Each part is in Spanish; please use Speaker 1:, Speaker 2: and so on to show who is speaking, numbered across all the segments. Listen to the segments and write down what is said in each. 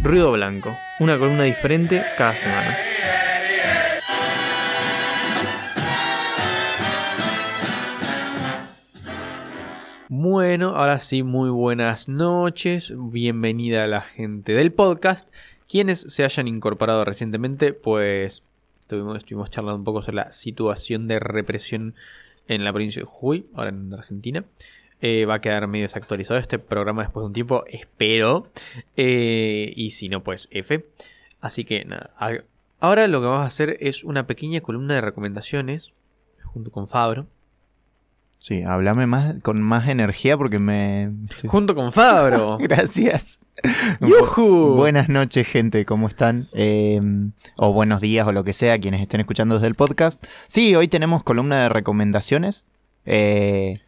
Speaker 1: Ruido Blanco, una columna diferente cada semana. Bueno, ahora sí, muy buenas noches. Bienvenida a la gente del podcast. Quienes se hayan incorporado recientemente, pues estuvimos, charlando un poco sobre la situación de represión en la provincia de Jujuy, ahora en Argentina. Eh, va a quedar medio desactualizado este programa después de un tiempo, espero. Eh, y si no, pues F. Así que nada. Ahora lo que vamos a hacer es una pequeña columna de recomendaciones junto con Fabro.
Speaker 2: Sí, háblame más con más energía porque me.
Speaker 1: Junto con Fabro.
Speaker 2: Gracias. Buenas noches, gente, ¿cómo están? Em, o buenos días o lo que sea, quienes estén escuchando desde el podcast. Sí, hoy tenemos columna de recomendaciones. Eh,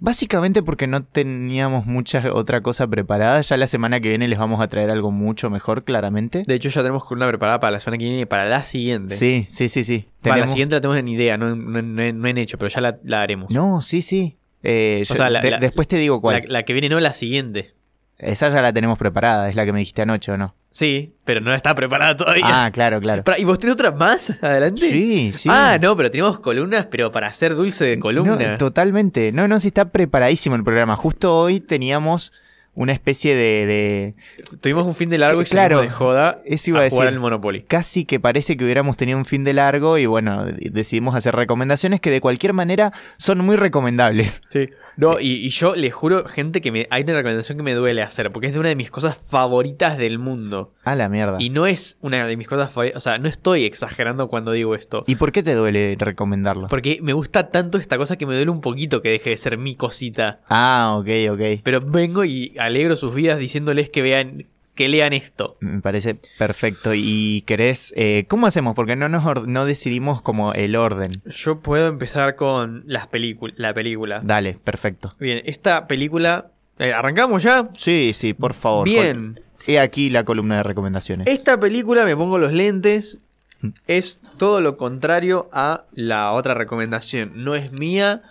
Speaker 2: Básicamente porque no teníamos mucha otra cosa preparada. Ya la semana que viene les vamos a traer algo mucho mejor, claramente.
Speaker 1: De hecho, ya tenemos una preparada para la semana que viene y para la siguiente.
Speaker 2: Sí, sí, sí, sí.
Speaker 1: Para la siguiente la tenemos en idea, no, en hecho, pero ya la, haremos.
Speaker 2: No, sí, sí. Eh, o sea, después te digo cuál.
Speaker 1: La, que viene no, la siguiente.
Speaker 2: Esa ya la tenemos preparada, es la que me dijiste anoche, ¿o no?
Speaker 1: Sí, pero no está preparada todavía.
Speaker 2: Ah, claro, claro.
Speaker 1: ¿Y vos tenés otras más adelante?
Speaker 2: Sí, sí.
Speaker 1: Ah, no, pero tenemos columnas, pero para hacer dulce de columna.
Speaker 2: totalmente. No, no, sí está preparadísimo el programa. Justo hoy teníamos una especie de,
Speaker 1: Tuvimos un fin de largo y claro, de joda
Speaker 2: eso iba a, decir,
Speaker 1: Monopoly.
Speaker 2: Casi que parece que hubiéramos tenido un fin de largo y bueno, decidimos hacer recomendaciones que de cualquier manera son muy recomendables.
Speaker 1: Sí. No, y, yo le juro, gente, que me, hay una recomendación que me duele hacer, porque es de una de mis cosas favoritas del mundo.
Speaker 2: A la mierda.
Speaker 1: Y no es una de mis cosas favoritas, o sea, no estoy exagerando cuando digo esto.
Speaker 2: ¿Y por qué te duele recomendarlo?
Speaker 1: Porque me gusta tanto esta cosa que me duele un poquito que deje de ser mi cosita.
Speaker 2: Ah, ok, ok.
Speaker 1: Pero vengo y alegro sus vidas diciéndoles que vean que lean esto.
Speaker 2: Me parece perfecto. ¿Y querés? Eh, ¿Cómo hacemos? Porque no nos no decidimos como el orden.
Speaker 1: Yo puedo empezar con las la película.
Speaker 2: Dale, perfecto.
Speaker 1: Bien, esta película. Eh, ¿Arrancamos ya?
Speaker 2: Sí, sí, por favor.
Speaker 1: Bien.
Speaker 2: He aquí la columna de recomendaciones.
Speaker 1: Esta película, me pongo los lentes, mm. es todo lo contrario a la otra recomendación. No es mía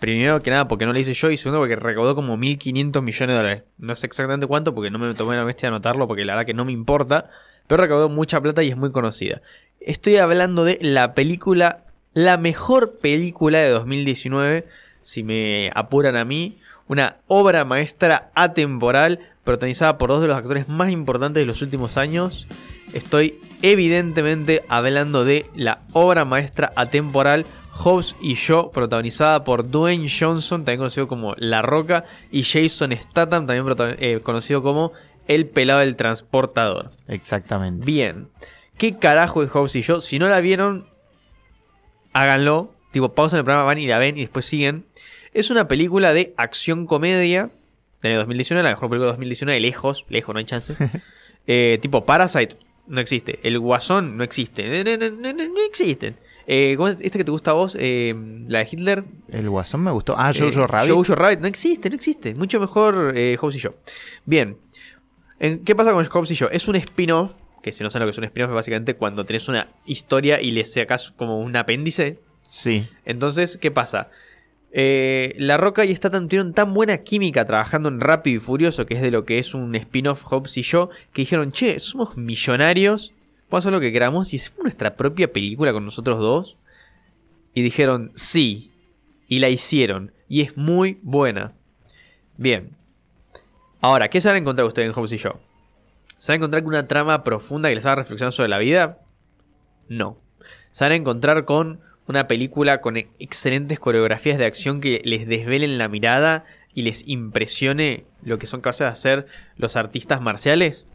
Speaker 1: Primero que nada porque no la hice yo y segundo porque recaudó como 1.500 millones de dólares. No sé exactamente cuánto porque no me tomé la bestia de anotarlo porque la verdad que no me importa. Pero recaudó mucha plata y es muy conocida. Estoy hablando de la película, la mejor película de 2019, si me apuran a mí. Una obra maestra atemporal protagonizada por dos de los actores más importantes de los últimos años. Estoy evidentemente hablando de la obra maestra atemporal Hobbs y Yo, protagonizada por Dwayne Johnson, también conocido como La Roca, y Jason Statham, también eh, conocido como El Pelado del Transportador.
Speaker 2: Exactamente.
Speaker 1: Bien. ¿Qué carajo es Hobbs y Yo? Si no la vieron, háganlo. Tipo, pausa en el programa, van y la ven y después siguen. Es una película de acción-comedia. De 2019, la mejor película de 2019, lejos, lejos, no hay chance. Eh, tipo Parasite, no existe. El Guasón, no existe. no existen. Eh, ¿Cómo es este que te gusta a vos? Eh, la de Hitler.
Speaker 2: El Guasón me gustó. Ah, Jojo
Speaker 1: eh,
Speaker 2: Rabbit.
Speaker 1: Jojo Rabbit. No existe, no existe. Mucho mejor eh, Hobbes y yo. Bien. ¿Qué pasa con Hobbes y yo? Es un spin-off. Que si no saben lo que es un spin-off, es básicamente cuando tenés una historia y le sacas como un apéndice.
Speaker 2: Sí.
Speaker 1: Entonces, ¿qué pasa? La Roca y Statham tuvieron tan buena química trabajando en Rápido y Furioso, que es de lo que es un spin-off Hobbes y yo, que dijeron, che, somos millonarios Vamos a hacer lo que queramos y hacemos nuestra propia película con nosotros dos. Y dijeron sí. Y la hicieron. Y es muy buena. Bien. Ahora, ¿qué se van a encontrar ustedes en Hobbes y yo? ¿Se van a encontrar con una trama profunda que les haga reflexionar sobre la vida? No. Se van a encontrar con una película con excelentes coreografías de acción que les desvelen la mirada y les impresione lo que son capaces de hacer los artistas marciales?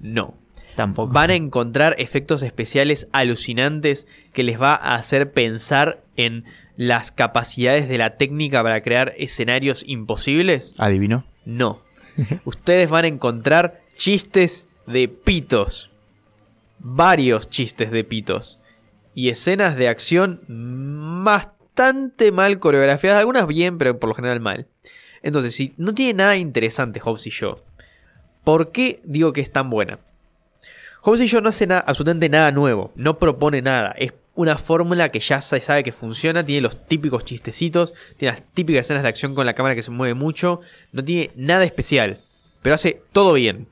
Speaker 1: No. Van a encontrar efectos especiales alucinantes que les va a hacer pensar en las capacidades de la técnica para crear escenarios imposibles.
Speaker 2: ¿Adivino?
Speaker 1: No. Ustedes van a encontrar chistes de pitos. Varios chistes de pitos. Y escenas de acción bastante mal coreografiadas. Algunas bien, pero por lo general mal. Entonces, si no tiene nada interesante Hobbes y yo, ¿por qué digo que es tan buena? Hobbes y yo no hace absolutamente nada nuevo, no propone nada, es una fórmula que ya se sabe que funciona, tiene los típicos chistecitos, tiene las típicas escenas de acción con la cámara que se mueve mucho, no tiene nada especial, pero hace todo bien.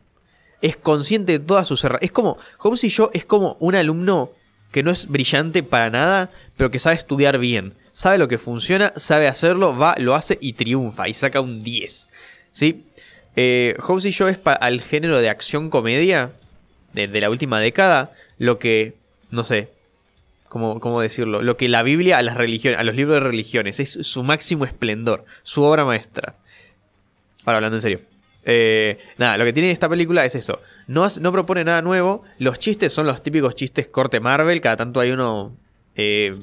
Speaker 1: es consciente de todas sus errores. Es como, Hobbes y yo es como un alumno que no es brillante para nada, pero que sabe estudiar bien. Sabe lo que funciona, sabe hacerlo, va, lo hace y triunfa y saca un 10. ¿Sí? Eh, y yo es para el género de acción-comedia de, de, la última década lo que, no sé, ¿cómo, ¿cómo, decirlo? Lo que la Biblia a las religiones, a los libros de religiones, es su máximo esplendor, su obra maestra. Ahora hablando en serio. Eh, nada, lo que tiene esta película es eso. No, no, propone nada nuevo. Los chistes son los típicos chistes corte Marvel. Cada tanto hay uno eh,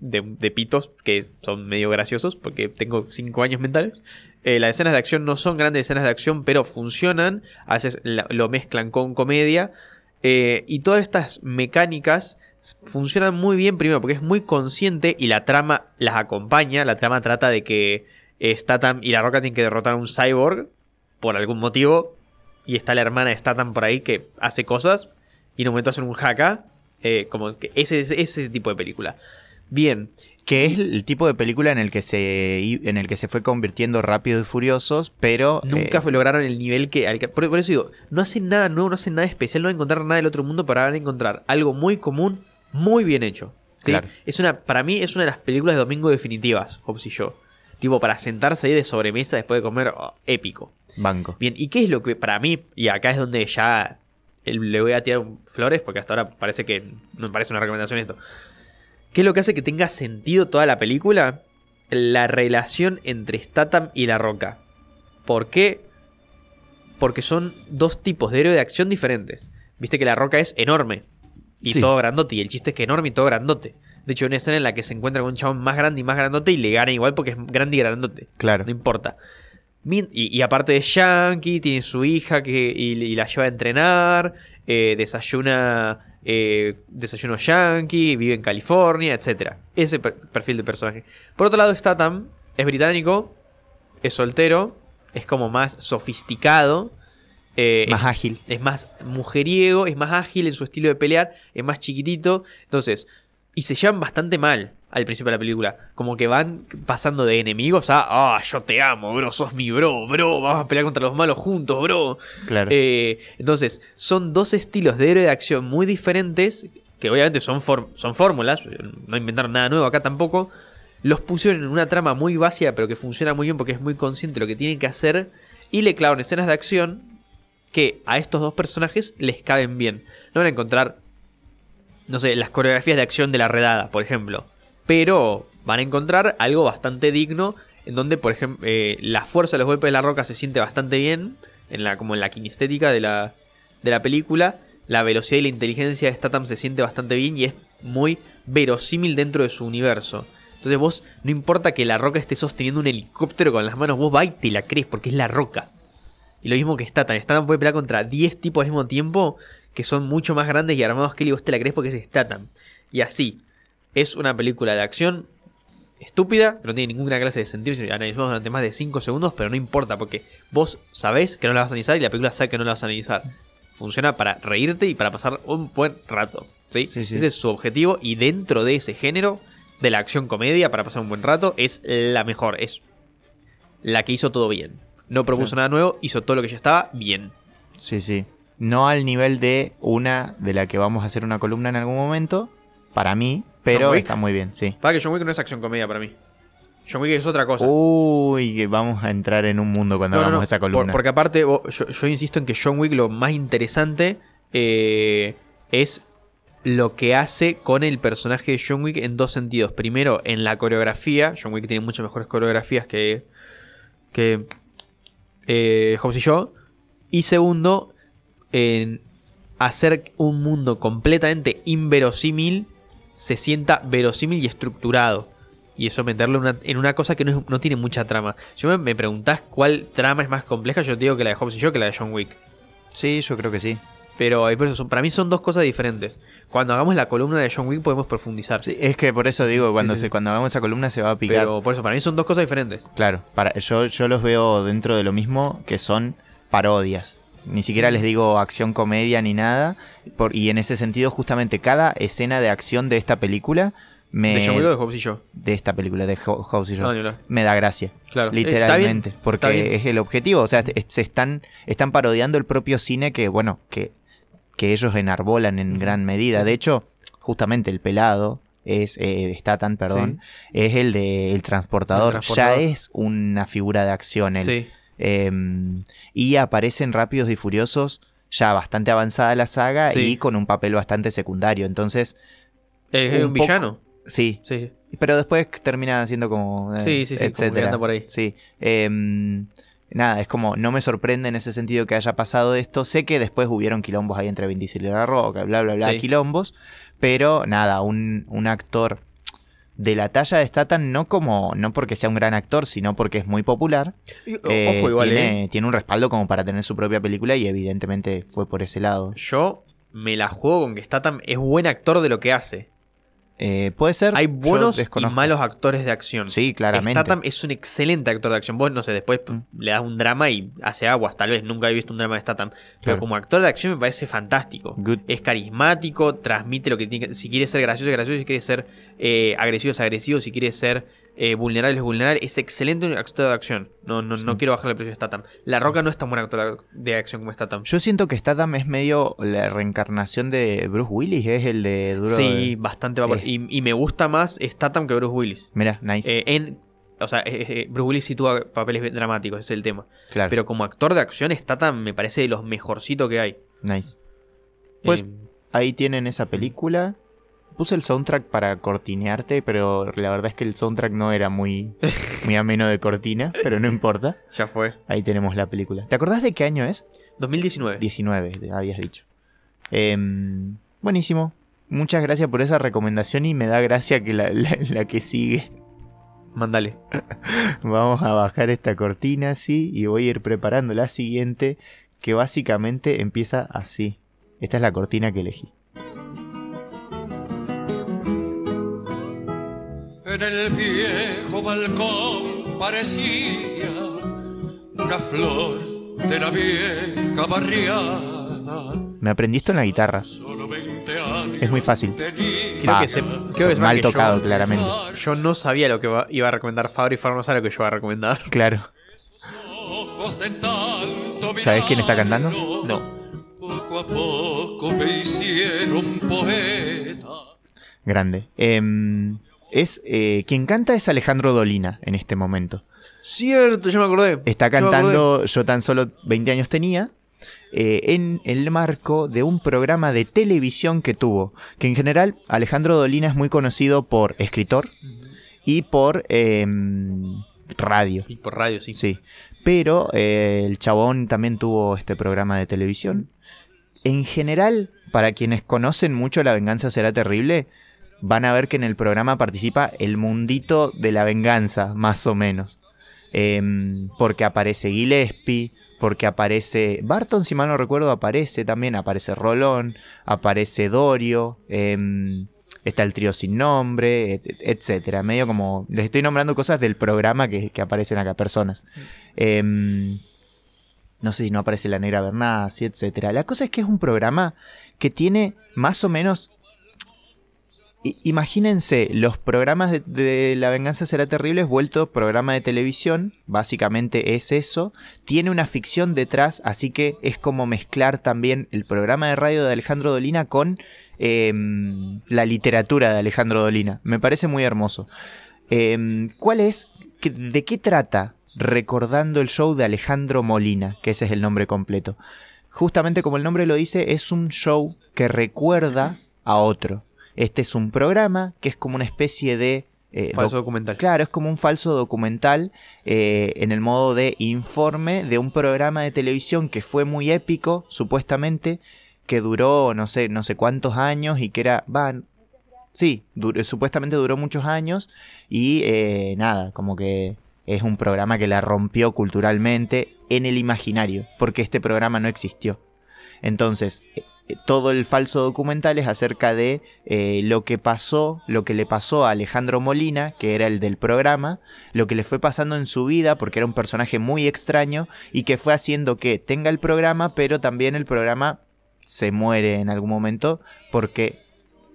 Speaker 1: de, pitos que son medio graciosos porque tengo 5 años mentales. Eh, las escenas de acción no son grandes escenas de acción, pero funcionan. A veces lo mezclan con comedia. Y todas estas mecánicas funcionan muy bien primero porque es muy consciente y la trama las acompaña. La trama trata de que Statham y La Roca tienen que derrotar a un cyborg por algún motivo. Y está la hermana de Statham por ahí que hace cosas. Y en un momento hacen un haka. Eh, como que ese es ese tipo de película. Bien.
Speaker 2: Que es el tipo de película en el que se, en el que se fue convirtiendo Rápidos y Furiosos, pero...
Speaker 1: Nunca eh, lograron el nivel que... Por, por, eso digo, no hacen nada nuevo, no hacen nada especial, no van a encontrar nada del otro mundo para encontrar algo muy común, muy bien hecho. ¿sí? Es una, para mí es una de las películas de domingo definitivas, Hobbs y yo. Tipo, para sentarse ahí de sobremesa después de comer, oh, épico.
Speaker 2: Banco.
Speaker 1: Bien, ¿y qué es lo que para mí, y acá es donde ya le voy a tirar flores, porque hasta ahora parece que no me parece una recomendación esto. ¿Qué es lo que hace que tenga sentido toda la película? La relación entre Statham y La Roca. ¿Por qué? Porque son dos tipos de héroe de acción diferentes. Viste que La Roca es enorme y todo grandote, y el chiste es que enorme y todo grandote. De hecho, hay una escena en la que se encuentra con un chabón más grande y más grandote y le gana igual porque es grande y grandote.
Speaker 2: Claro.
Speaker 1: No importa. Y, aparte de Yankee, tiene su hija que, y, la lleva a entrenar, eh, desayuna eh, desayuno yankee, vive en California, etc. Ese perfil de personaje. Por otro lado, Statham es británico, es soltero, es como más sofisticado.
Speaker 2: Eh, más ágil.
Speaker 1: Es más mujeriego, es más ágil en su estilo de pelear, es más chiquitito. Entonces, y se llevan bastante mal al principio de la película. Como que van pasando de enemigos a, ah, yo te amo, bro, sos mi bro, bro, vamos a pelear contra los malos juntos, bro.
Speaker 2: Claro.
Speaker 1: Eh, entonces, son dos estilos de héroe de acción muy diferentes, que obviamente son, son fórmulas, no inventaron nada nuevo acá tampoco. Los pusieron en una trama muy básica, pero que funciona muy bien porque es muy consciente de lo que tienen que hacer. Y le clavan escenas de acción que a estos dos personajes les caben bien. No van a encontrar, no sé, las coreografías de acción de la redada, por ejemplo pero van a encontrar algo bastante digno en donde, por ejemplo, eh, la fuerza de los golpes de la roca se siente bastante bien, en la, como en la kinestética de la, de la película. La velocidad y la inteligencia de Statham se siente bastante bien y es muy verosímil dentro de su universo. Entonces vos, no importa que la roca esté sosteniendo un helicóptero con las manos, vos va y te la crees porque es la roca. Y lo mismo que Statham. Statham puede pelear contra 10 tipos al mismo tiempo que son mucho más grandes y armados que él y vos te la crees porque es Statham. Y así. Es una película de acción estúpida, que no tiene ninguna clase de sentido si analizamos durante más de 5 segundos, pero no importa porque vos sabés que no la vas a analizar y la película sabe que no la vas a analizar. Funciona para reírte y para pasar un buen rato. ¿sí? Ese es su objetivo y dentro de ese género de la acción comedia para pasar un buen rato es la mejor, es la que hizo todo bien. No propuso nada nuevo, hizo todo lo que ya estaba bien.
Speaker 2: Sí, sí. No al nivel de una de la que vamos a hacer una columna en algún momento, para mí, pero está muy bien, sí.
Speaker 1: Para que John Wick no es acción comedia para mí. John Wick es otra cosa.
Speaker 2: Uy, vamos a entrar en un mundo cuando hagamos esa columna.
Speaker 1: porque aparte, yo, insisto en que John Wick lo más interesante eh, es lo que hace con el personaje de John Wick en dos sentidos. Primero, en la coreografía. John Wick tiene muchas mejores coreografías que, que eh, Hobbs y yo. Y segundo, en hacer un mundo completamente inverosímil se sienta verosímil y estructurado. Y eso meterlo en una cosa que no, tiene mucha trama. Si me, me, preguntás cuál trama es más compleja, yo te digo que la de Hobbes y yo que la de John Wick.
Speaker 2: Sí, yo creo que sí.
Speaker 1: Pero para mí son dos cosas diferentes. Cuando hagamos la columna de John Wick podemos profundizar.
Speaker 2: Sí, es que por eso digo, cuando, Se, cuando hagamos esa columna se va a picar. Pero
Speaker 1: por eso, para mí son dos cosas diferentes.
Speaker 2: Claro, para, yo, yo los veo dentro de lo mismo que son parodias. Ni siquiera les digo acción comedia ni nada. y en ese sentido, justamente cada escena de acción de esta película me,
Speaker 1: ¿De John Wick o de Hobbs y yo?
Speaker 2: de esta película de Ho- Hobbs y Shaw,
Speaker 1: No, ni hablar.
Speaker 2: me da gracia.
Speaker 1: Claro.
Speaker 2: Literalmente,
Speaker 1: bien,
Speaker 2: porque es el objetivo. O sea, se están, están parodiando el propio cine que, bueno, que, que ellos enarbolan en gran medida. De hecho, justamente el pelado es, eh, Statham, perdón, es el de El Transportador.
Speaker 1: El Transportador.
Speaker 2: Ya es una figura de acción él.
Speaker 1: Sí.
Speaker 2: Eh, y aparece en Rápidos y Furiosos ya bastante avanzada la saga
Speaker 1: Sí.
Speaker 2: y con un papel bastante secundario. Entonces,
Speaker 1: Es
Speaker 2: Un
Speaker 1: villano.
Speaker 2: sí,
Speaker 1: Sí,
Speaker 2: pero después termina siendo como... eh,
Speaker 1: Sí, sí, sí, como que
Speaker 2: etcétera.
Speaker 1: anda por ahí.
Speaker 2: Sí. Em, nada, es como, no me sorprende en ese sentido que haya pasado esto. Sé que después hubieron quilombos ahí entre Vin Diesel y La Roca, bla, bla, bla,
Speaker 1: Sí.
Speaker 2: quilombos. Pero nada, un, un actor de la talla de Statham, no como, no porque sea un gran actor, sino porque es muy popular.
Speaker 1: Y,
Speaker 2: eh,
Speaker 1: Ojo, igual,
Speaker 2: tiene,
Speaker 1: ¿eh?
Speaker 2: tiene un respaldo como para tener su propia película y evidentemente fue por ese lado.
Speaker 1: Yo me la juego con que Statham es buen actor de lo que hace.
Speaker 2: Eh, Puede ser.
Speaker 1: Hay buenos y malos actores de acción.
Speaker 2: Sí, claramente.
Speaker 1: Statham es un excelente actor de acción. Vos, no sé, después
Speaker 2: Mm.
Speaker 1: le das un drama y hace aguas. Tal vez nunca he visto un drama de Statham. Pero
Speaker 2: Claro.
Speaker 1: como actor de acción me parece fantástico.
Speaker 2: Good.
Speaker 1: Es carismático, transmite lo que tiene. Si quiere ser gracioso, es gracioso. Si quiere ser eh, agresivo, es agresivo. Si quiere ser eh, vulnerable, es vulnerable. Es excelente un actor de acción. No, no, no quiero bajarle el precio a Statham. La Roca no es tan buen actor de acción como Statham.
Speaker 2: Yo siento que Statham es medio la reencarnación de Bruce Willis, es el de Duro
Speaker 1: Sí,
Speaker 2: de-
Speaker 1: bastante va
Speaker 2: Eh.
Speaker 1: y, y me gusta más Statham que Bruce Willis.
Speaker 2: Mira, nice.
Speaker 1: Eh, en, o sea, eh, eh, Bruce Willis tuvo papeles dramáticos, ese es el tema.
Speaker 2: claro,
Speaker 1: Pero como actor de acción, Statham me parece de los mejorcitos que hay.
Speaker 2: nice. Pues- Ahí tienen esa película. Puse el soundtrack para cortinearte, pero la verdad es que el soundtrack no era muy, muy ameno de cortina, pero no importa.
Speaker 1: ya fue.
Speaker 2: Ahí tenemos la película. ¿Te acordás de qué año es?
Speaker 1: 2019.
Speaker 2: 19, te habías dicho. Em, buenísimo. Muchas gracias por esa recomendación y me da gracia que la, la- la que sigue.
Speaker 1: Mándale.
Speaker 2: Vamos a bajar esta cortina así y voy a ir preparando la siguiente que básicamente empieza así. Esta es la cortina que elegí.
Speaker 3: En el viejo balcón parecía una flor de la vieja barriada.
Speaker 2: Me aprendí esto en la guitarra.
Speaker 3: Solo 20 años
Speaker 2: Es muy fácil.
Speaker 1: Creo
Speaker 2: Va,
Speaker 1: que se, creo que
Speaker 2: Mal
Speaker 1: que yo-
Speaker 2: tocado, claramente.
Speaker 1: Yo, no sabía lo que iba a recomendar Fabri. Fabri no sabe lo que yo iba a recomendar.
Speaker 2: Claro. ¿Sabés quién está cantando?
Speaker 1: No.
Speaker 3: Poco a poco me hicieron poeta.
Speaker 2: Grande. Em, es, eh, quien canta es Alejandro Dolina en este momento.
Speaker 1: Cierto, yo me acordé.
Speaker 2: Está
Speaker 1: acordé.
Speaker 2: cantando, yo tan solo 20 años tenía, eh, en el marco de un programa de televisión que tuvo. Que en general Alejandro Dolina es muy conocido por escritor y por em, radio.
Speaker 1: Y por radio, sí.
Speaker 2: Sí. Pero eh, el chabón también tuvo este programa de televisión. En general, para quienes conocen mucho La venganza será terrible, van a ver que en el programa participa el mundito de la venganza, más o menos. Em, porque aparece Gillespie, porque aparece Barton, si mal no recuerdo, aparece también, aparece Rolón, aparece Dorio, em, está el trío sin nombre, et- etcétera. Medio como les estoy nombrando cosas del programa que, que aparecen acá, personas. Em, no sé si no aparece la negra Bernasi, etcétera. La cosa es que es un programa que tiene más o menos. Imagínense los programas de, La Venganza Será Terrible vuelto programa de televisión, básicamente es eso, tiene una ficción detrás, así que es como mezclar también el programa de radio de Alejandro Dolina con em, la literatura de Alejandro Dolina. Me parece muy hermoso. Em, ¿Cuál es? ¿Qué- ¿De qué trata? Recordando el show de Alejandro Molina, que ese es el nombre completo. Justamente como el nombre lo dice, es un show que recuerda a otro. Este es un programa que es como una especie de... eh,
Speaker 1: Falso
Speaker 2: doc-
Speaker 1: documental.
Speaker 2: Claro, es como un falso documental eh, en el modo de informe de un programa de televisión que fue muy épico, supuestamente, que duró no sé, no sé cuántos años y que era, va, sí, duró- supuestamente duró muchos años y eh, nada, como que es un programa que la rompió culturalmente en el imaginario, porque este programa no existió. Entonces, todo el falso documental es acerca de eh, lo que pasó, lo que le pasó a Alejandro Molina, que era el del programa, lo que le fue pasando en su vida, porque era un personaje muy extraño y que fue haciendo que tenga el programa, pero también el programa se muere en algún momento porque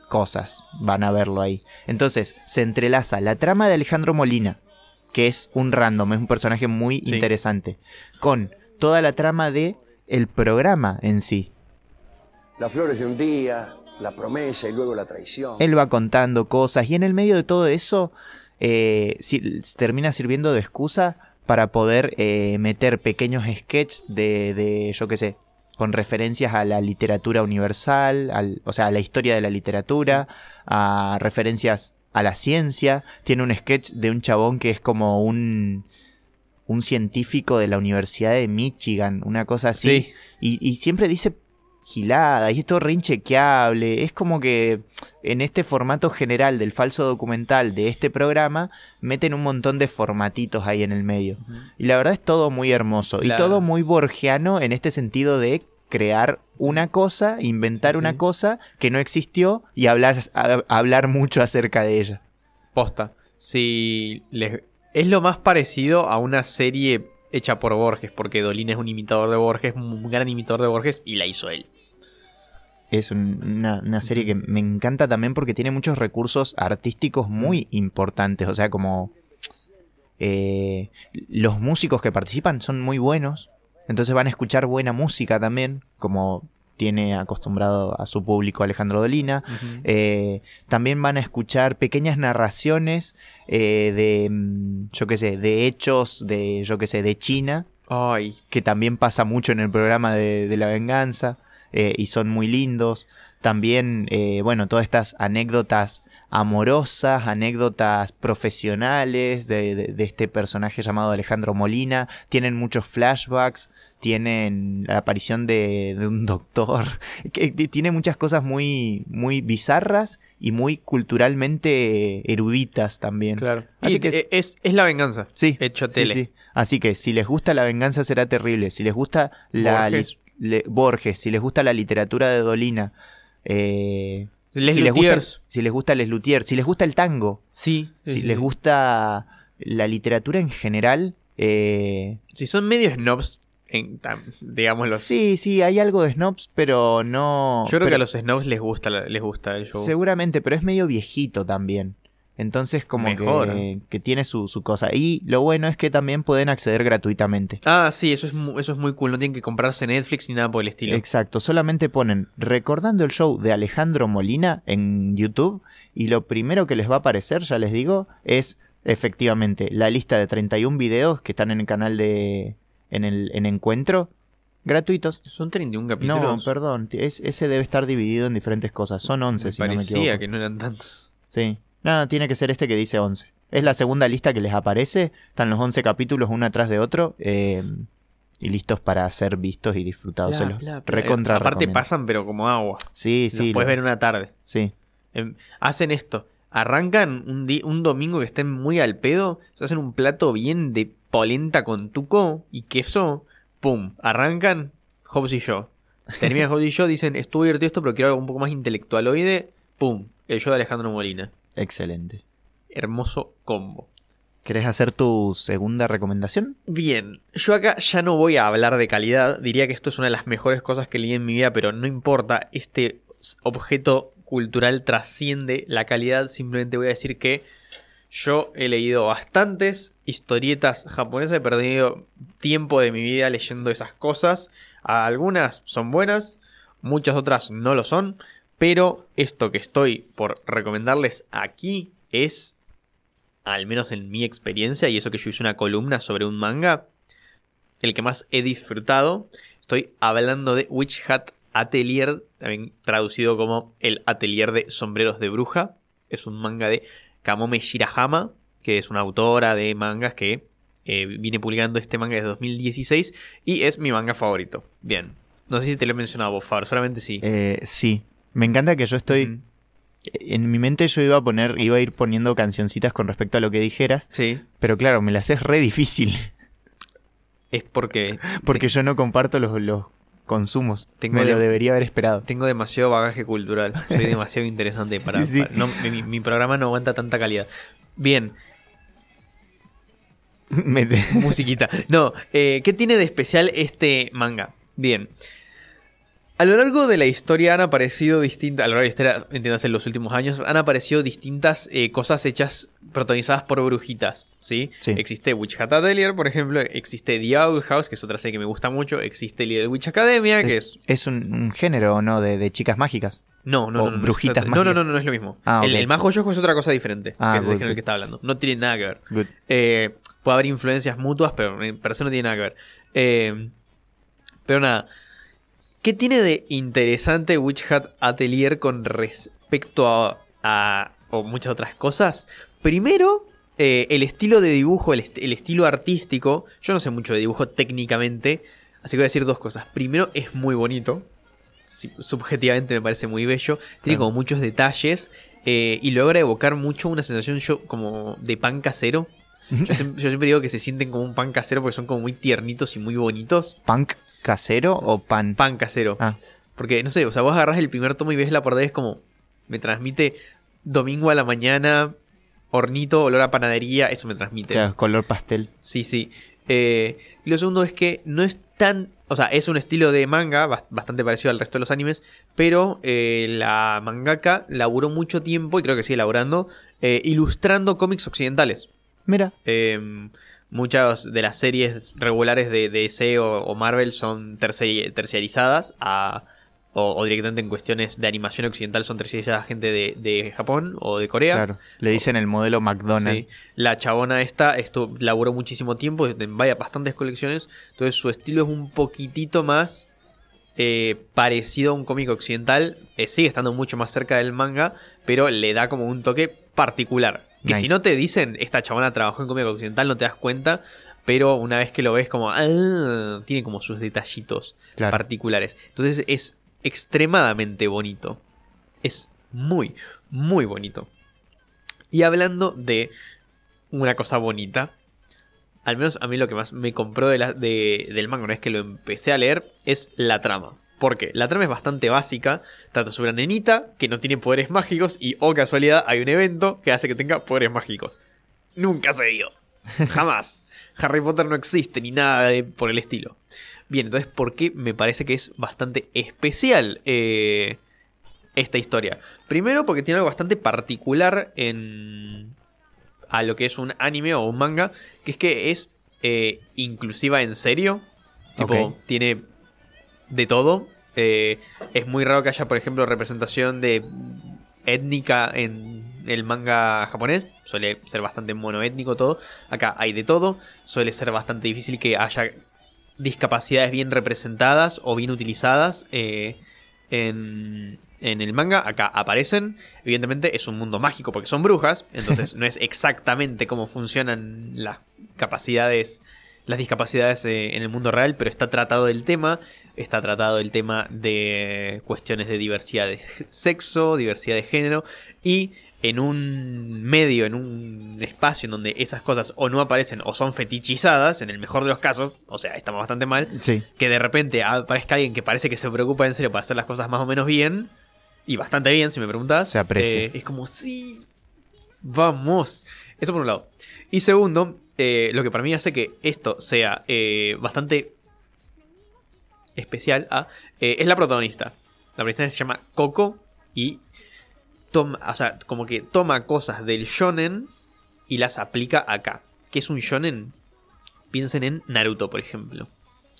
Speaker 2: cosas van a verlo ahí. Entonces, se entrelaza la trama de Alejandro Molina, que es un random, es un personaje muy
Speaker 1: Sí.
Speaker 2: interesante, con toda la trama de el programa en sí.
Speaker 4: Las flores de un día, la promesa y luego la traición.
Speaker 2: Él va contando cosas y en el medio de todo eso eh, si- termina sirviendo de excusa para poder eh, meter pequeños sketches de, de, yo qué sé, con referencias a la literatura universal, al- o sea, a la historia de la literatura, a referencias a la ciencia. Tiene un sketch de un chabón que es como un, un científico de la Universidad de Michigan, una cosa así.
Speaker 1: Sí.
Speaker 2: Y, y siempre dice gilada, y es todo re inchequeable. Es como que en este formato general del falso documental de este programa, meten un montón de formatitos ahí en el medio. Y la verdad es todo muy hermoso. Y todo muy borgiano en este sentido de crear una cosa, inventar
Speaker 1: Sí,
Speaker 2: una
Speaker 1: sí.
Speaker 2: cosa que no existió y hablar, a- hablar mucho acerca de ella.
Speaker 1: Posta. Si les... Es lo más parecido a una serie hecha por Borges, porque Dolina es un imitador de Borges, un gran imitador de Borges, y la hizo él.
Speaker 2: Es un- una, una serie que me encanta también porque tiene muchos recursos artísticos muy importantes. O sea, como eh, los músicos que participan son muy buenos. Entonces van a escuchar buena música también, como tiene acostumbrado a su público Alejandro Dolina. Eh, también van a escuchar pequeñas narraciones eh, de, mm, yo qué sé, de hechos de, yo qué sé, de China
Speaker 1: Ay,
Speaker 2: que también pasa mucho en el programa de, de la venganza eh, y son muy lindos. También, eh, bueno, todas estas anécdotas amorosas, anécdotas profesionales de, de- de este personaje llamado Alejandro Molina, tienen muchos flashbacks, tienen la aparición de, de un doctor, que tiene muchas cosas muy, muy bizarras y muy culturalmente eruditas también.
Speaker 1: claro.
Speaker 2: Así
Speaker 1: Y
Speaker 2: que
Speaker 1: es, es, es la venganza.
Speaker 2: Sí.
Speaker 1: Hecho tele.
Speaker 2: sí. Así que si les gusta la venganza será terrible. Si les gusta la li- le- Borges, si les gusta la literatura de Dolina, eh,
Speaker 1: Les
Speaker 2: si, les gusta, si les gusta Les Luthiers, si les gusta el tango,
Speaker 1: Sí. sí,
Speaker 2: si
Speaker 1: sí,
Speaker 2: les gusta la literatura en general, eh,
Speaker 1: Si son medio snobs, en, digámoslo.
Speaker 2: sí, sí, hay algo de snobs, pero no.
Speaker 1: Yo creo
Speaker 2: pero-
Speaker 1: que a los snobs les gusta, les gusta el show.
Speaker 2: Seguramente, pero es medio viejito también. Entonces como
Speaker 1: Mejor.
Speaker 2: que, que tiene su, su cosa. Y lo bueno es que también pueden acceder gratuitamente.
Speaker 1: Ah, sí, eso es, eso es muy cool. No tienen que comprarse Netflix ni nada por el estilo.
Speaker 2: Exacto, solamente ponen recordando el show de Alejandro Molina en YouTube y lo primero que les va a aparecer, ya les digo, es efectivamente la lista de 31 videos que están en el canal de en el en encuentro gratuitos.
Speaker 1: Son 31
Speaker 2: No,
Speaker 1: capítulos.
Speaker 2: perdón, es- ese debe estar dividido en diferentes cosas. Son 11
Speaker 1: Me
Speaker 2: si no me
Speaker 1: parecía
Speaker 2: equivoco.
Speaker 1: que no eran tantos.
Speaker 2: Sí. No, tiene que ser este que dice 11. Es la segunda lista que les aparece. Están los 11 capítulos uno atrás de otro. eh, y listos para ser vistos y disfrutados. Se
Speaker 1: Bla,
Speaker 2: los
Speaker 1: bla, bla.
Speaker 2: recontra
Speaker 1: Aparte
Speaker 2: recomiendo.
Speaker 1: pasan, pero como agua.
Speaker 2: Sí, sí.
Speaker 1: Los puedes
Speaker 2: lo-
Speaker 1: ver una tarde.
Speaker 2: Sí.
Speaker 1: Em, hacen esto. Arrancan un, domingo que estén muy al pedo. Se hacen un plato bien de polenta con tuco y queso. Pum. Arrancan Hobbs y yo. Terminan Hobbs y yo. Dicen, estuvo divertido esto, pero quiero algo un poco más intelectualoide. Pum. El show de Alejandro Molina.
Speaker 2: Excelente.
Speaker 1: Hermoso combo.
Speaker 2: ¿Querés hacer tu segunda recomendación?
Speaker 1: Bien, yo acá ya no voy a hablar de calidad, diría que esto es una de las mejores cosas que leí en mi vida, pero no importa, este objeto cultural trasciende la calidad, simplemente voy a decir que yo he leído bastantes historietas japonesas, he perdido tiempo de mi vida leyendo esas cosas, algunas son buenas, muchas otras no lo son, pero esto que estoy por recomendarles aquí es al menos en mi experiencia, y eso que yo hice una columna sobre un manga, el que más he disfrutado. Estoy hablando de Witch Hat Atelier, también traducido como el Atelier de Sombreros de Bruja. Es un manga de Kamome Shirahama, que es una autora de mangas que eh, viene publicando este manga desde 2016 y es mi manga favorito. Bien, no sé si te lo he mencionado vos, solamente sí.
Speaker 2: Eh, sí. Me encanta que yo estoy. En mi mente yo iba a poner, iba a ir poniendo cancioncitas con respecto a lo que dijeras.
Speaker 1: Sí,
Speaker 2: Pero claro, me las es re difícil.
Speaker 1: es porque
Speaker 2: Porque yo no comparto los, los consumos.
Speaker 1: Tengo
Speaker 2: me
Speaker 1: de-
Speaker 2: lo debería haber esperado.
Speaker 1: Tengo demasiado bagaje cultural. Soy demasiado interesante para.
Speaker 2: Sí, sí.
Speaker 1: para- no, mi, mi programa no aguanta tanta calidad. Bien, musiquita. No, eh, ¿qué tiene de especial este manga? Bien. A lo largo de la historia han aparecido distintas, a lo largo de la historia, entiéndase, en los últimos años, han aparecido distintas eh, cosas hechas, protagonizadas por brujitas, ¿sí?
Speaker 2: Sí.
Speaker 1: Existe Witch Hat Atelier, por ejemplo, existe The Owl House, que es otra serie que me gusta mucho, existe Little Witch Academia, que es...
Speaker 2: Es un, un género, ¿no? De, de chicas mágicas.
Speaker 1: No, no,
Speaker 2: O
Speaker 1: no, no, no,
Speaker 2: brujitas
Speaker 1: es exacto- no, no,
Speaker 2: mágicas.
Speaker 1: no, no, es lo mismo.
Speaker 2: Ah,
Speaker 1: el,
Speaker 2: ok.
Speaker 1: el mago yojo es otra cosa diferente,
Speaker 2: Ah,
Speaker 1: que es el género que está hablando. No tiene nada que ver.
Speaker 2: Good.
Speaker 1: Eh, puede haber influencias mutuas, pero en persona no tiene nada que ver. Eh, pero nada. ¿Qué tiene de interesante Witch Hat Atelier con respecto a, a- o muchas otras cosas? Primero, eh, el estilo de dibujo, el, est- el estilo artístico. Yo no sé mucho de dibujo técnicamente, así que voy a decir dos cosas. Primero, es muy bonito. Sí, subjetivamente me parece muy bello. Tiene como muchos detalles eh, y logra evocar mucho una sensación yo, como de pan casero. Yo siempre, yo siempre digo que se sienten como un pan casero porque son como muy tiernitos y muy bonitos.
Speaker 2: ¿Punk casero o pan?
Speaker 1: Pan casero.
Speaker 2: Ah,
Speaker 1: Porque, no sé, o sea, vos agarrás el primer tomo y ves la portada y es como. Me transmite domingo a la mañana, hornito, olor a panadería, eso me transmite.
Speaker 2: claro, color pastel.
Speaker 1: Sí, sí. Eh, y lo segundo es que no es tan. O sea, es un estilo de manga bas- bastante parecido al resto de los animes. Pero eh, la mangaka laburó mucho tiempo, y creo que sigue laburando, eh, ilustrando cómics occidentales.
Speaker 2: Mira,
Speaker 1: Eh, muchas de las series regulares de, de DC o, o Marvel son terci- terciarizadas a, o, o directamente en cuestiones de animación occidental son terciarizadas a gente de, de Japón o de Corea.
Speaker 2: claro. Le dicen el modelo McDonald's.
Speaker 1: Sí. La chabona esta esto laburó muchísimo tiempo en vaya bastantes colecciones. Entonces su estilo es un poquitito más eh, parecido a un cómic occidental. Eh, sigue estando mucho más cerca del manga, pero le da como un toque particular. Que
Speaker 2: Nice.
Speaker 1: si no te dicen, esta chabona trabajó en cómic occidental, no te das cuenta. Pero una vez que lo ves como... ah, tiene como sus detallitos
Speaker 2: Claro.
Speaker 1: particulares. Entonces es extremadamente bonito. Es muy, muy bonito. Y hablando de una cosa bonita, al menos a mí lo que más me compró de la- de- del manga una vez que lo empecé a leer es la trama. ¿Por qué? La trama es bastante básica. Trata sobre una nenita que no tiene poderes mágicos y, oh casualidad, hay un evento que hace que tenga poderes mágicos. Nunca se dio. Jamás. Harry Potter no existe ni nada de- por el estilo. Bien, entonces, ¿por qué me parece que es bastante especial eh, esta historia? Primero, porque tiene algo bastante particular en. a lo que es un anime o un manga, que es que es eh, inclusiva en serio. Tipo, tiene de todo. Eh, es muy raro que haya, por ejemplo, representación de étnica en el manga japonés. Suele ser bastante monoétnico todo. Acá hay de todo. Suele ser bastante difícil que haya discapacidades bien representadas o bien utilizadas eh, en, en el manga. Acá aparecen. Evidentemente es un mundo mágico porque son brujas. Entonces no es exactamente cómo funcionan las capacidades, las discapacidades eh, en el mundo real. Pero está tratado el tema. Está tratado el tema de cuestiones de diversidad de sexo, diversidad de género. Y en un medio, en un espacio en donde esas cosas o no aparecen o son fetichizadas, en el mejor de los casos, o sea, estamos bastante mal,
Speaker 2: Sí.
Speaker 1: que de repente aparezca alguien que parece que se preocupa en serio para hacer las cosas más o menos bien, y bastante bien, si me preguntas.
Speaker 2: Se aprecia.
Speaker 1: eh, es como, sí, vamos. Eso por un lado. Y segundo, eh, lo que para mí hace que esto sea eh, bastante especial eh, es la protagonista. La protagonista se llama Coco y toma, como que toma cosas del shonen y las aplica acá. ¿Qué es un shonen? Piensen en Naruto, por ejemplo.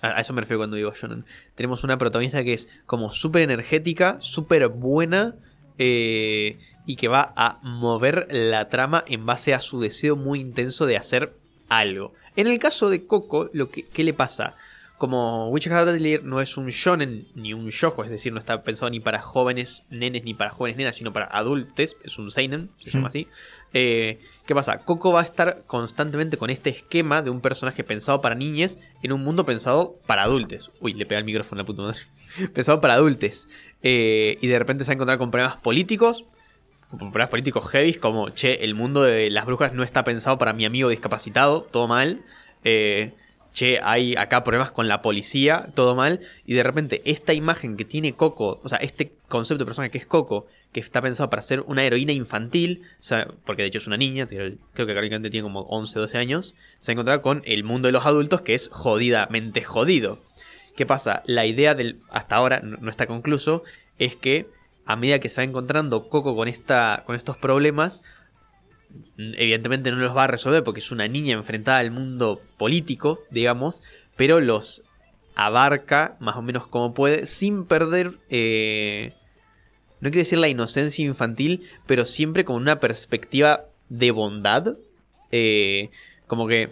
Speaker 1: A, eso me refiero cuando digo shonen. Tenemos una protagonista que es como súper energética, súper buena y que va a mover la trama en base a su deseo muy intenso de hacer algo. En el caso de Coco, lo que, ¿qué le pasa? Como Witch Hat Atelier no es un shonen ni un shoujo, es decir, no está pensado ni para jóvenes nenes ni para jóvenes nenas, sino para adultos, es un seinen, se llama así. Eh, ¿Qué pasa? Coco va a estar constantemente con este esquema de un personaje pensado para niñes en un mundo pensado para adultos. Uy, le pega el micrófono a la puta madre. pensado para adultos. Eh, y de repente se va a encontrar con problemas políticos, problemas políticos heavy, como, che, el mundo de las brujas no está pensado para mi amigo discapacitado, todo mal. Eh, che, hay acá problemas con la policía, todo mal. Y de repente esta imagen que tiene Coco, o sea, este concepto de persona que es Coco, que está pensado para ser una heroína infantil, porque de hecho es una niña, creo que cariñosamente tiene como 11, 12 años, se encontrará con el mundo de los adultos que es jodidamente jodido. ¿Qué pasa? La idea del. hasta ahora no está concluso. Es que a medida que se va encontrando Coco con, esta, con estos problemas. Evidentemente no los va a resolver porque es una niña enfrentada al mundo político, digamos. Pero los abarca más o menos como puede. Sin perder. eh, no quiero decir la inocencia infantil. Pero siempre con una perspectiva de bondad. Eh, como que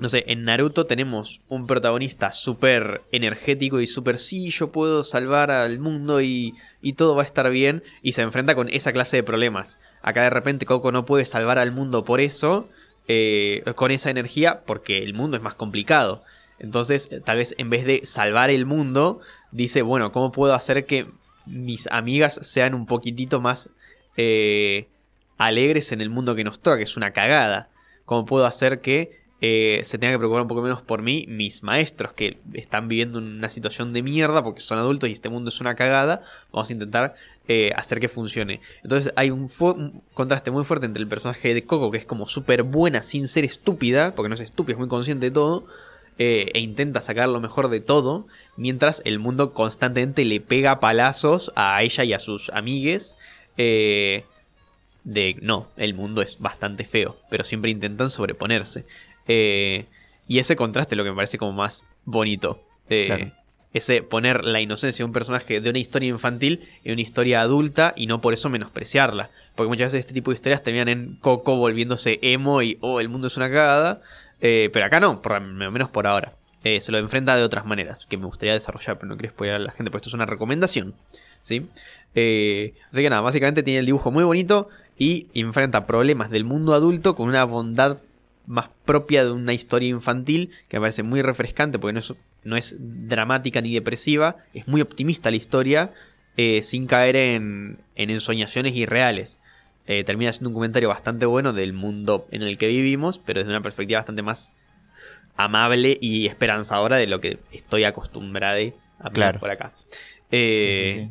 Speaker 1: no sé, en Naruto tenemos un protagonista súper energético y súper sí, yo puedo salvar al mundo y, y todo va a estar bien y se enfrenta con esa clase de problemas. Acá de repente Coco no puede salvar al mundo por eso, eh, con esa energía, porque el mundo es más complicado. Entonces, tal vez en vez de salvar el mundo, dice, bueno, ¿cómo puedo hacer que mis amigas sean un poquitito más eh, alegres en el mundo que nos toca, que es una cagada? ¿Cómo puedo hacer que eh, se tenga que preocupar un poco menos por mí, mis maestros que están viviendo una situación de mierda porque son adultos y este mundo es una cagada, vamos a intentar eh, hacer que funcione. Entonces hay un, contraste muy fuerte entre el personaje de Coco, que es como súper buena sin ser estúpida, porque no es estúpida, es muy consciente de todo, eh, e intenta sacar lo mejor de todo, mientras el mundo constantemente le pega palazos a ella y a sus amigues. de no, el mundo es bastante feo, pero siempre intentan sobreponerse. Eh, y ese contraste lo que me parece como más bonito. Eh,
Speaker 2: Claro.
Speaker 1: Ese poner la inocencia de un personaje de una historia infantil en una historia adulta y no por eso menospreciarla. Porque muchas veces este tipo de historias terminan en Coco volviéndose emo y oh, el mundo es una cagada. Eh, pero acá no, por lo menos por ahora. Eh, se lo enfrenta de otras maneras que me gustaría desarrollar, pero no quiero spoiler a la gente, porque esto es una recomendación. ¿sí? Eh, así que nada, básicamente tiene el dibujo muy bonito y enfrenta problemas del mundo adulto con una bondad más propia de una historia infantil que me parece muy refrescante porque no es, no es dramática ni depresiva, es muy optimista la historia eh, sin caer en, en ensoñaciones irreales. Eh, termina siendo un comentario bastante bueno del mundo en el que vivimos, pero desde una perspectiva bastante más amable y esperanzadora de lo que estoy acostumbrado a ver
Speaker 2: Claro.
Speaker 1: por acá. Eh,
Speaker 2: sí, sí.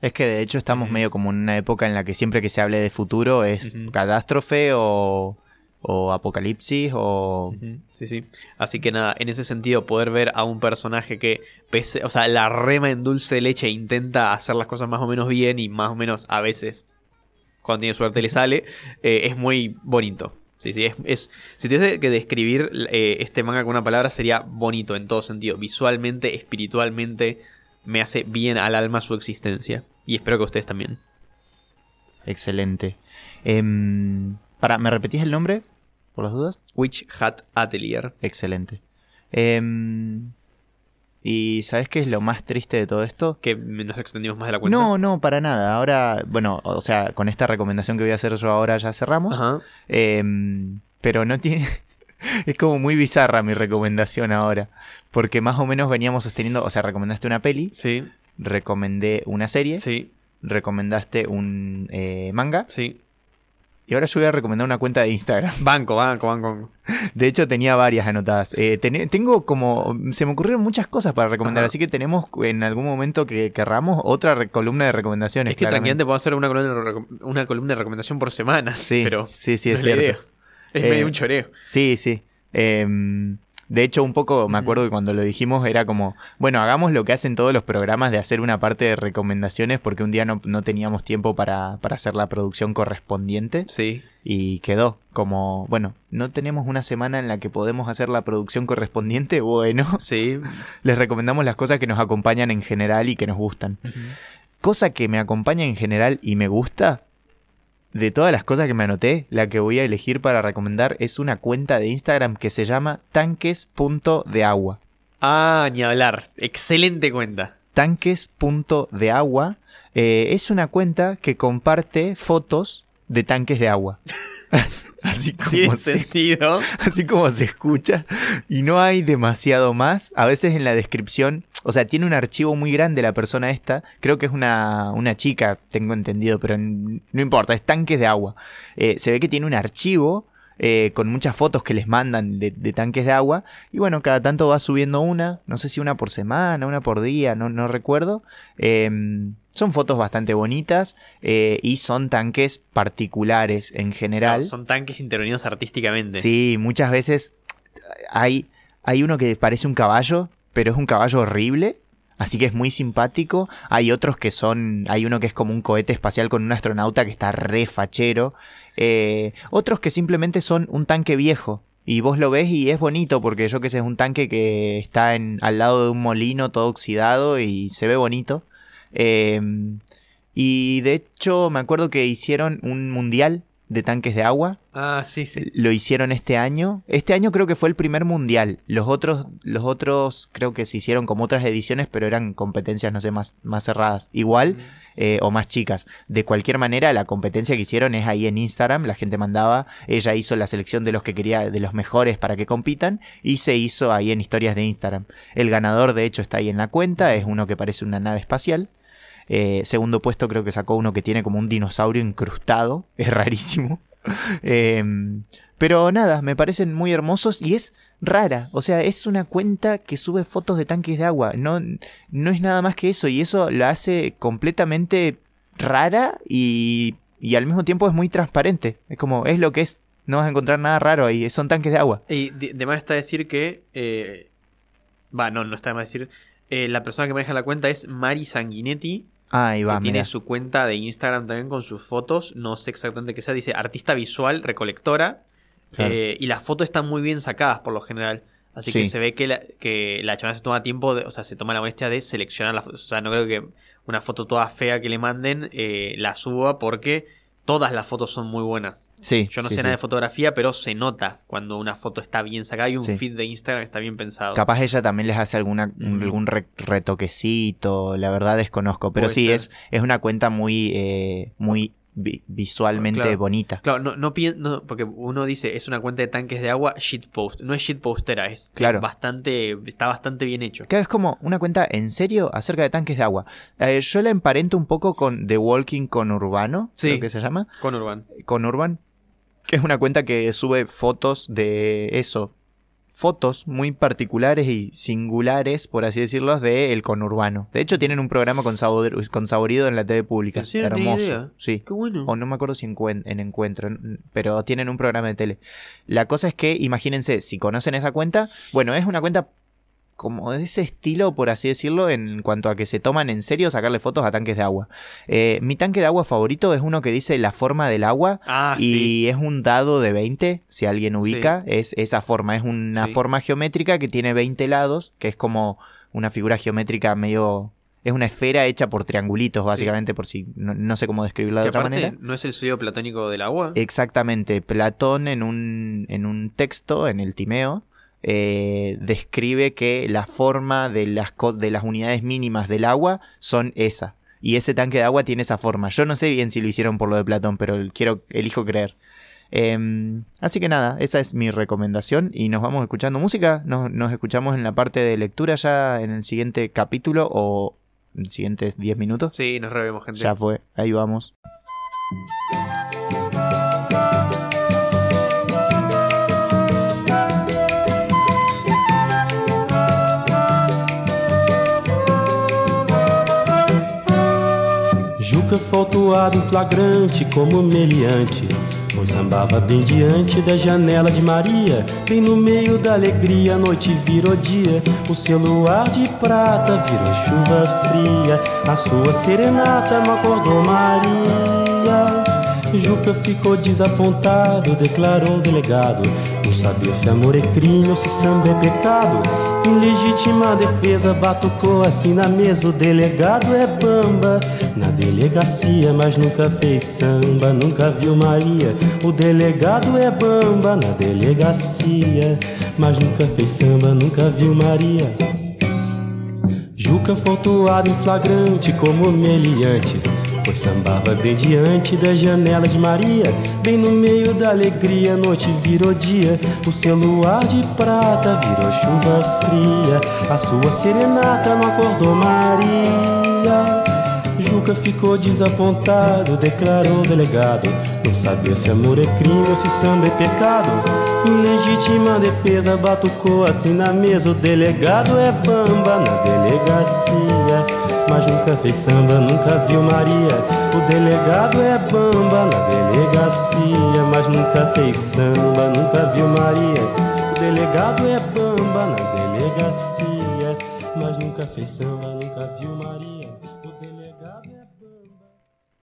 Speaker 2: Es que de hecho estamos medio como en una época en la que siempre que se hable de futuro es catástrofe o, o apocalipsis o...
Speaker 1: Sí, sí. Así que nada, en ese sentido, poder ver a un personaje que, pese, o sea, la rema en dulce de leche e intenta hacer las cosas más o menos bien y más o menos a veces, cuando tiene suerte, le sale, eh, es muy bonito. Sí, sí, es, es- si tuviese que describir eh, este manga con una palabra, sería bonito en todo sentido. Visualmente, espiritualmente, me hace bien al alma su existencia. Y espero que ustedes también.
Speaker 2: Excelente. Em, para, ¿me repetís el nombre? Por las dudas.
Speaker 1: Witch Hat Atelier.
Speaker 2: Excelente. Em, ¿Y sabes qué es lo más triste de todo esto?
Speaker 1: Que nos extendimos más de la cuenta.
Speaker 2: No, no, para nada. Ahora, bueno, o sea, con esta recomendación que voy a hacer yo ahora ya cerramos.
Speaker 1: Ajá.
Speaker 2: Em, pero no tiene. es como muy bizarra mi recomendación ahora. Porque más o menos veníamos sosteniendo. O sea, recomendaste una peli,
Speaker 1: Sí,
Speaker 2: recomendé una serie,
Speaker 1: sí,
Speaker 2: recomendaste un eh, manga.
Speaker 1: sí.
Speaker 2: Y ahora yo voy a recomendar una cuenta de Instagram.
Speaker 1: Banco, banco, banco.
Speaker 2: De hecho, tenía varias anotadas. Eh, tengo como. Se me ocurrieron muchas cosas para recomendar.
Speaker 1: Ajá.
Speaker 2: Así que tenemos en algún momento que querramos otra columna de recomendaciones.
Speaker 1: Es que
Speaker 2: claramente.
Speaker 1: tranquilamente puedo hacer una columna, una columna de recomendación por semana.
Speaker 2: Sí,
Speaker 1: pero
Speaker 2: sí, sí,
Speaker 1: no
Speaker 2: es
Speaker 1: es la
Speaker 2: cierto.
Speaker 1: idea. Es
Speaker 2: Eh,
Speaker 1: medio un choreo.
Speaker 2: Sí, sí. Em, de hecho, un poco me acuerdo que cuando lo dijimos era como, bueno, hagamos lo que hacen todos los programas de hacer una parte de recomendaciones porque un día no, no teníamos tiempo para, para hacer la producción correspondiente
Speaker 1: Sí.
Speaker 2: y quedó como, bueno, no tenemos una semana en la que podemos hacer la producción correspondiente, bueno,
Speaker 1: Sí.
Speaker 2: les recomendamos las cosas que nos acompañan en general y que nos gustan. Cosa que me acompaña en general y me gusta, de todas las cosas que me anoté, la que voy a elegir para recomendar es una cuenta de Instagram que se llama tanques.deagua.
Speaker 1: Ah, ni hablar. Excelente cuenta.
Speaker 2: Tanques.deagua eh, es una cuenta que comparte fotos de tanques de agua. Así
Speaker 1: Tiene
Speaker 2: se,
Speaker 1: sentido.
Speaker 2: así como se escucha. Y no hay demasiado más. A veces en la descripción, o sea, tiene un archivo muy grande la persona esta. Creo que es una, una chica, tengo entendido, pero no importa, es tanques de agua. Eh, se ve que tiene un archivo eh, con muchas fotos que les mandan de, de tanques de agua. Y bueno, cada tanto va subiendo una, no sé si una por semana, una por día, no, no recuerdo. Em, son fotos bastante bonitas eh, y son tanques particulares en general.
Speaker 1: Son tanques intervenidos artísticamente.
Speaker 2: Sí, muchas veces hay, hay uno que parece un caballo, pero es un caballo horrible. Así que es muy simpático. Hay otros que son. Hay uno que es como un cohete espacial con un astronauta que está re fachero. Eh, otros que simplemente son un tanque viejo. Y vos lo ves y es bonito porque yo que sé, es un tanque que está en, al lado de un molino todo oxidado y se ve bonito. Eh, y de hecho me acuerdo que hicieron un mundial de tanques de agua.
Speaker 1: Ah, sí, sí.
Speaker 2: Lo hicieron este año. Este año creo que fue el primer mundial. Los otros, los otros creo que se hicieron como otras ediciones, pero eran competencias, no sé, más, más cerradas. Igual eh, o más chicas. De cualquier manera, la competencia que hicieron es ahí en Instagram. La gente mandaba. Ella hizo la selección de los que quería, de los mejores para que compitan. Y se hizo ahí en historias de Instagram. El ganador, de hecho, está ahí en la cuenta. Es uno que parece una nave espacial. Eh, segundo puesto creo que sacó uno que tiene como un dinosaurio incrustado. Es rarísimo. Eh, pero nada, me parecen muy hermosos y es rara. O sea, es una cuenta que sube fotos de tanques de agua. No, no es nada más que eso. Y eso la hace completamente rara y, y al mismo tiempo es muy transparente. Es como, es lo que es. No vas a encontrar nada raro ahí. Son tanques de agua.
Speaker 1: Y de, de está decir que. eh, Va, no, no está de más decir. eh, la persona que maneja la cuenta es Mari Sanguinetti.
Speaker 2: Ahí va,
Speaker 1: que tiene
Speaker 2: mira.
Speaker 1: su cuenta de Instagram también con sus fotos. No sé exactamente qué sea. Dice artista visual, recolectora.
Speaker 2: Claro.
Speaker 1: Eh, y las fotos están muy bien sacadas por lo general. Así que se ve que la, que la se toma tiempo, de- o sea, se toma la molestia de seleccionar las fotos. O sea, no creo que una foto toda fea que le manden eh, la suba porque todas las fotos son muy buenas.
Speaker 2: Sí,
Speaker 1: Yo no
Speaker 2: sí,
Speaker 1: sé
Speaker 2: sí.
Speaker 1: nada de fotografía, pero se nota cuando una foto está bien sacada y un
Speaker 2: Sí.
Speaker 1: feed de Instagram está bien pensado.
Speaker 2: Capaz ella también les hace alguna, algún re- retoquecito, la verdad desconozco. Pero
Speaker 1: Puede
Speaker 2: sí,
Speaker 1: ser.
Speaker 2: es, es una cuenta muy, eh, muy vi- visualmente
Speaker 1: Claro.
Speaker 2: bonita.
Speaker 1: Claro, no, no, porque uno dice es una cuenta de tanques de agua shitpost. No es shitpostera, es
Speaker 2: Claro.
Speaker 1: bastante, está bastante bien hecho.
Speaker 2: Claro, es como una cuenta en serio acerca de tanques de agua. Eh, yo la emparento un poco con The Walking con Urbano,
Speaker 1: Sí.
Speaker 2: creo que se llama.
Speaker 1: Con Urban.
Speaker 2: Con Urban, que es una cuenta que sube fotos de eso. Fotos muy particulares y singulares, por así decirlo, de el conurbano. De hecho, tienen un programa con, sabor, con saborido en la TV pública. Hermoso.
Speaker 1: idea.
Speaker 2: Sí.
Speaker 1: Qué bueno.
Speaker 2: O no me acuerdo si en encuentro, pero tienen un programa de tele. La cosa es que, imagínense, si conocen esa cuenta, bueno, es una cuenta como de ese estilo, por así decirlo, en cuanto a que se toman en serio sacarle fotos a tanques de agua. Eh, mi tanque de agua favorito es uno que dice la forma del agua
Speaker 1: Ah,
Speaker 2: y
Speaker 1: sí.
Speaker 2: es un dado de 20, si alguien ubica, es esa forma, es una
Speaker 1: Sí.
Speaker 2: forma geométrica que tiene 20 lados, que es como una figura geométrica medio... Es una esfera hecha por triangulitos, básicamente, por si no, no sé cómo describirla de
Speaker 1: Que
Speaker 2: otra
Speaker 1: aparte,
Speaker 2: manera.
Speaker 1: ¿no es el sello platónico del agua?
Speaker 2: Exactamente, Platón en un, en un texto, en el Timeo, eh, describe que la forma de las, co- de las unidades mínimas del agua son esa. Y ese tanque de agua tiene esa forma. Yo no sé bien si lo hicieron por lo de Platón, pero quiero, elijo creer. Em, así que nada, esa es mi recomendación y nos vamos escuchando música. Nos, nos escuchamos en la parte de lectura ya en el siguiente capítulo o en los siguientes 10 minutos.
Speaker 1: Sí, nos revemos, gente.
Speaker 2: Ya fue, ahí vamos.
Speaker 5: Juca faltoado em flagrante como meliante. Pois sambava bem diante da janela de Maria. Bem no meio da alegria a noite virou dia. O seu luar de prata virou chuva fria. A sua serenata não acordou Maria. Juca ficou desapontado, declarou o delegado. Não sabia se amor é crime ou se samba é pecado Em legítima defesa batucou assim na mesa. O delegado é bamba. Na delegacia Mas nunca fez samba, nunca viu Maria. O delegado é bamba. Na delegacia Mas nunca fez samba, nunca viu Maria. Juca faltoado em flagrante como meliante Pois sambava bem diante da janela de Maria. Bem no meio da alegria, noite virou dia. O seu luar de prata virou chuva fria. A sua serenata não acordou Maria. Juca ficou desapontado, declarou o delegado Não sabia se amor é crime ou se samba é pecado. Legítima defesa batucou assim na mesa. O delegado é bamba na delegacia Mas nunca fez samba, nunca viu Maria. O delegado é bamba na delegacia Mas nunca fez samba, nunca viu Maria. O delegado é bamba na delegacia mas nunca fez samba, nunca viu Maria.